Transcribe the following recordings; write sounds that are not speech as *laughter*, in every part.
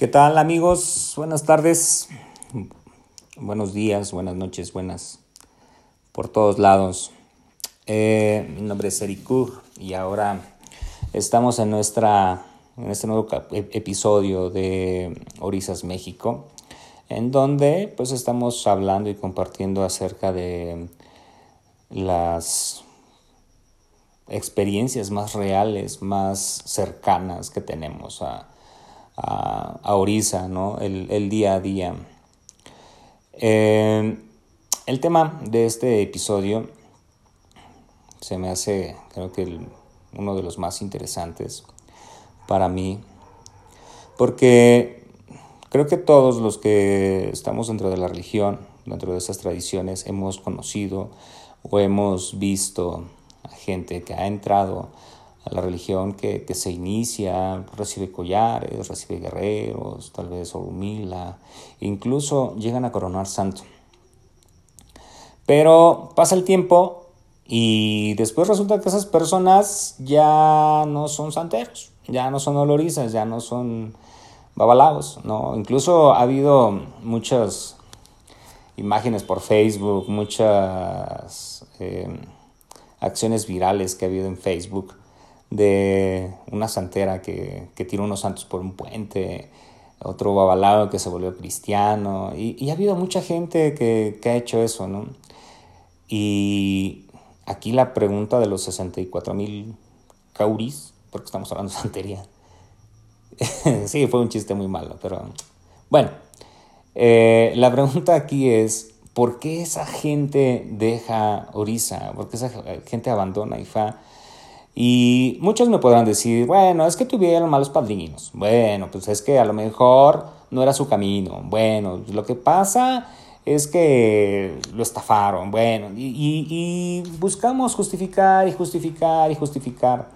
¿Qué tal amigos? Buenas tardes, buenos días, buenas noches, buenas por todos lados. Eh, mi nombre es Eric y ahora estamos en, nuestra, en este nuevo episodio de Orizas México, en donde pues estamos hablando y compartiendo acerca de las experiencias más reales, más cercanas que tenemos a a, a ¿no? el, día a día. Eh, el tema de este episodio se me hace, creo que uno de los más interesantes para mí, porque creo que todos los que estamos dentro de la religión, dentro de esas tradiciones, hemos conocido o hemos visto a gente que ha entrado a la religión que, se inicia, recibe collares, recibe guerreros, tal vez humila, incluso llegan a coronar santo. Pero pasa el tiempo y después resulta que esas personas ya no son santeros, ya no son olorizas, ya no son babalaos, ¿no? Incluso ha habido muchas imágenes por Facebook, muchas eh, acciones virales que ha habido en Facebook de una santera que, que tiró unos santos por un puente, otro babalao que se volvió cristiano, y, ha habido mucha gente que, que, ha hecho eso, ¿no? Y aquí la pregunta de los 64 mil cauris, porque estamos hablando de santería. *laughs* sí, fue un chiste muy malo, pero bueno, eh, la pregunta aquí es, ¿por qué esa gente deja Orisa? ¿Por qué esa gente abandona Ifá? Y muchos me podrán decir, bueno, es que tuvieron malos padrinos. Bueno, pues es que a lo mejor no era su camino. Bueno, lo que pasa es que lo estafaron. Bueno, y, buscamos justificar y justificar y justificar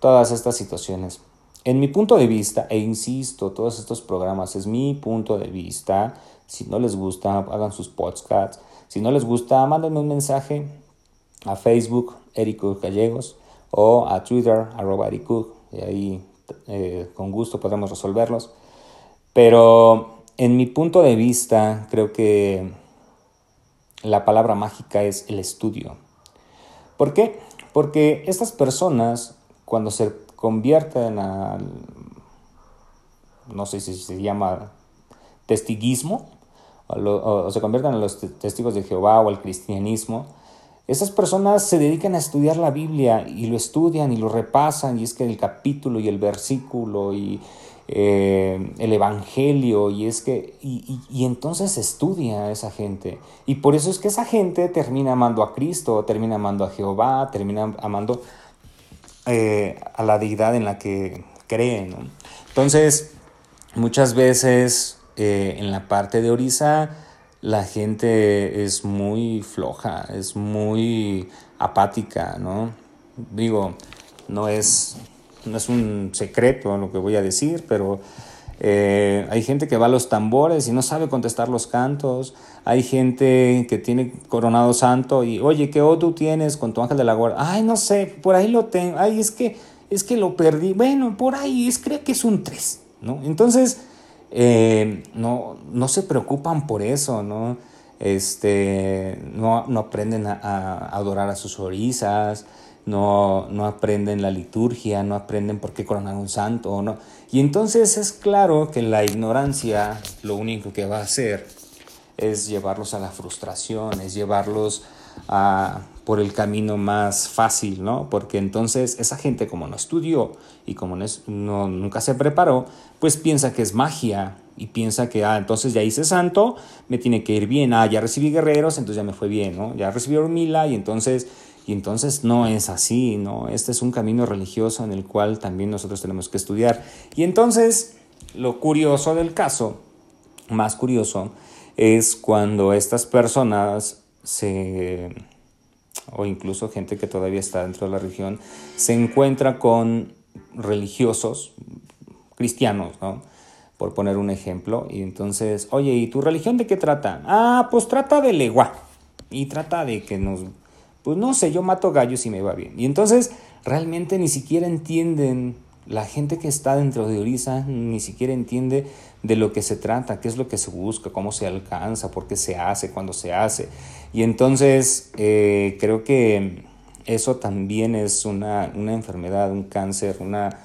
todas estas situaciones. En mi punto de vista, e insisto, todos estos programas es mi punto de vista. Si no les gusta, hagan sus podcasts. Si no les gusta, mándenme un mensaje a Facebook, Erico Gallegos o a Twitter, arroba Cook, y ahí eh, con gusto podemos resolverlos. Pero en mi punto de vista, creo que la palabra mágica es el estudio. ¿Por qué? Porque estas personas, cuando se convierten al, no sé si se llama testiguismo, o, o se convierten a los testigos de Jehová o al cristianismo, esas personas se dedican a estudiar la Biblia y lo estudian y lo repasan y es que el capítulo y el versículo y eh, el Evangelio y es que y, entonces estudia a esa gente y por eso es que esa gente termina amando a Cristo, termina amando a Jehová, termina amando eh, a la deidad en la que creen. Entonces muchas veces eh, en la parte de Orisa la gente es muy floja, es muy apática, ¿no? Digo, no es, no es un secreto lo que voy a decir, pero eh, hay gente que va a los tambores y no sabe contestar los cantos. Hay gente que tiene coronado santo y, oye, ¿qué tú tienes con tu ángel de la guarda? Ay, no sé, por ahí lo tengo. Ay, es que, es que lo perdí. Bueno, por ahí es, creo que es un 3, ¿no? Entonces, eh, no, no se preocupan por eso, ¿no? Este, no, no aprenden a, adorar a sus orisas, no, no aprenden la liturgia, no aprenden por qué coronar un santo, ¿no? Y entonces es claro que la ignorancia lo único que va a hacer es llevarlos a la frustración, es llevarlos a, por el camino más fácil, ¿no? Porque entonces esa gente como no estudió y como no, nunca se preparó, pues piensa que es magia y piensa que, ah, entonces ya hice santo, me tiene que ir bien, ah, ya recibí guerreros, entonces ya me fue bien, ¿no? Ya recibí hormila y entonces, y entonces no es así, ¿no? Este es un camino religioso en el cual también nosotros tenemos que estudiar. Y entonces, lo curioso del caso, más curioso, es cuando estas personas se o incluso gente que todavía está dentro de la religión, se encuentra con religiosos cristianos, ¿no? Por poner un ejemplo. Y entonces, oye, ¿y tu religión de qué trata? Ah, pues trata de legua. Y trata de que nos, pues no sé, yo mato gallos y me va bien. Y entonces realmente ni siquiera entienden La gente que está dentro de Orisa ni siquiera entiende de lo que se trata, qué es lo que se busca, cómo se alcanza, por qué se hace, cuándo se hace. Y entonces eh, creo que eso también es una, una enfermedad, un cáncer, una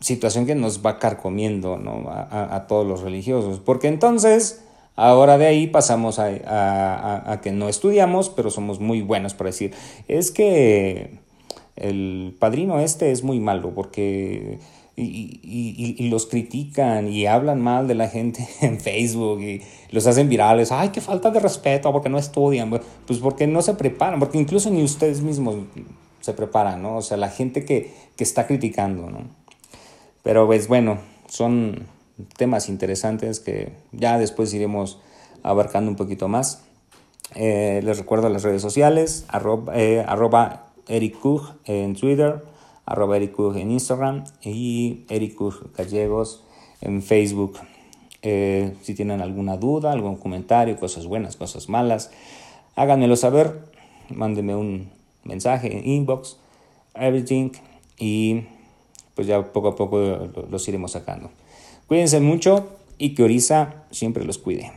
situación que nos va carcomiendo ¿no? a, a, todos los religiosos. Porque entonces, ahora de ahí pasamos a, a, que no estudiamos, pero somos muy buenos para decir, es que el padrino este es muy malo porque... Y, y, y, los critican y hablan mal de la gente *laughs* en Facebook y los hacen virales. Ay, qué falta de respeto porque no estudian. Pues porque no se preparan, porque incluso ni ustedes mismos se preparan, ¿no? O sea, la gente que, que está criticando, ¿no? Pero pues bueno, son temas interesantes que ya después iremos abarcando un poquito más. Eh, les recuerdo las redes sociales, arroba, eh, Eric en Twitter, arroba Eric en Instagram y Eric Gallegos en Facebook. Eh, si tienen alguna duda, algún comentario, cosas buenas, cosas malas, háganmelo saber, mándenme un mensaje en inbox, everything y pues ya poco a poco los iremos sacando. Cuídense mucho y que Orisa siempre los cuide.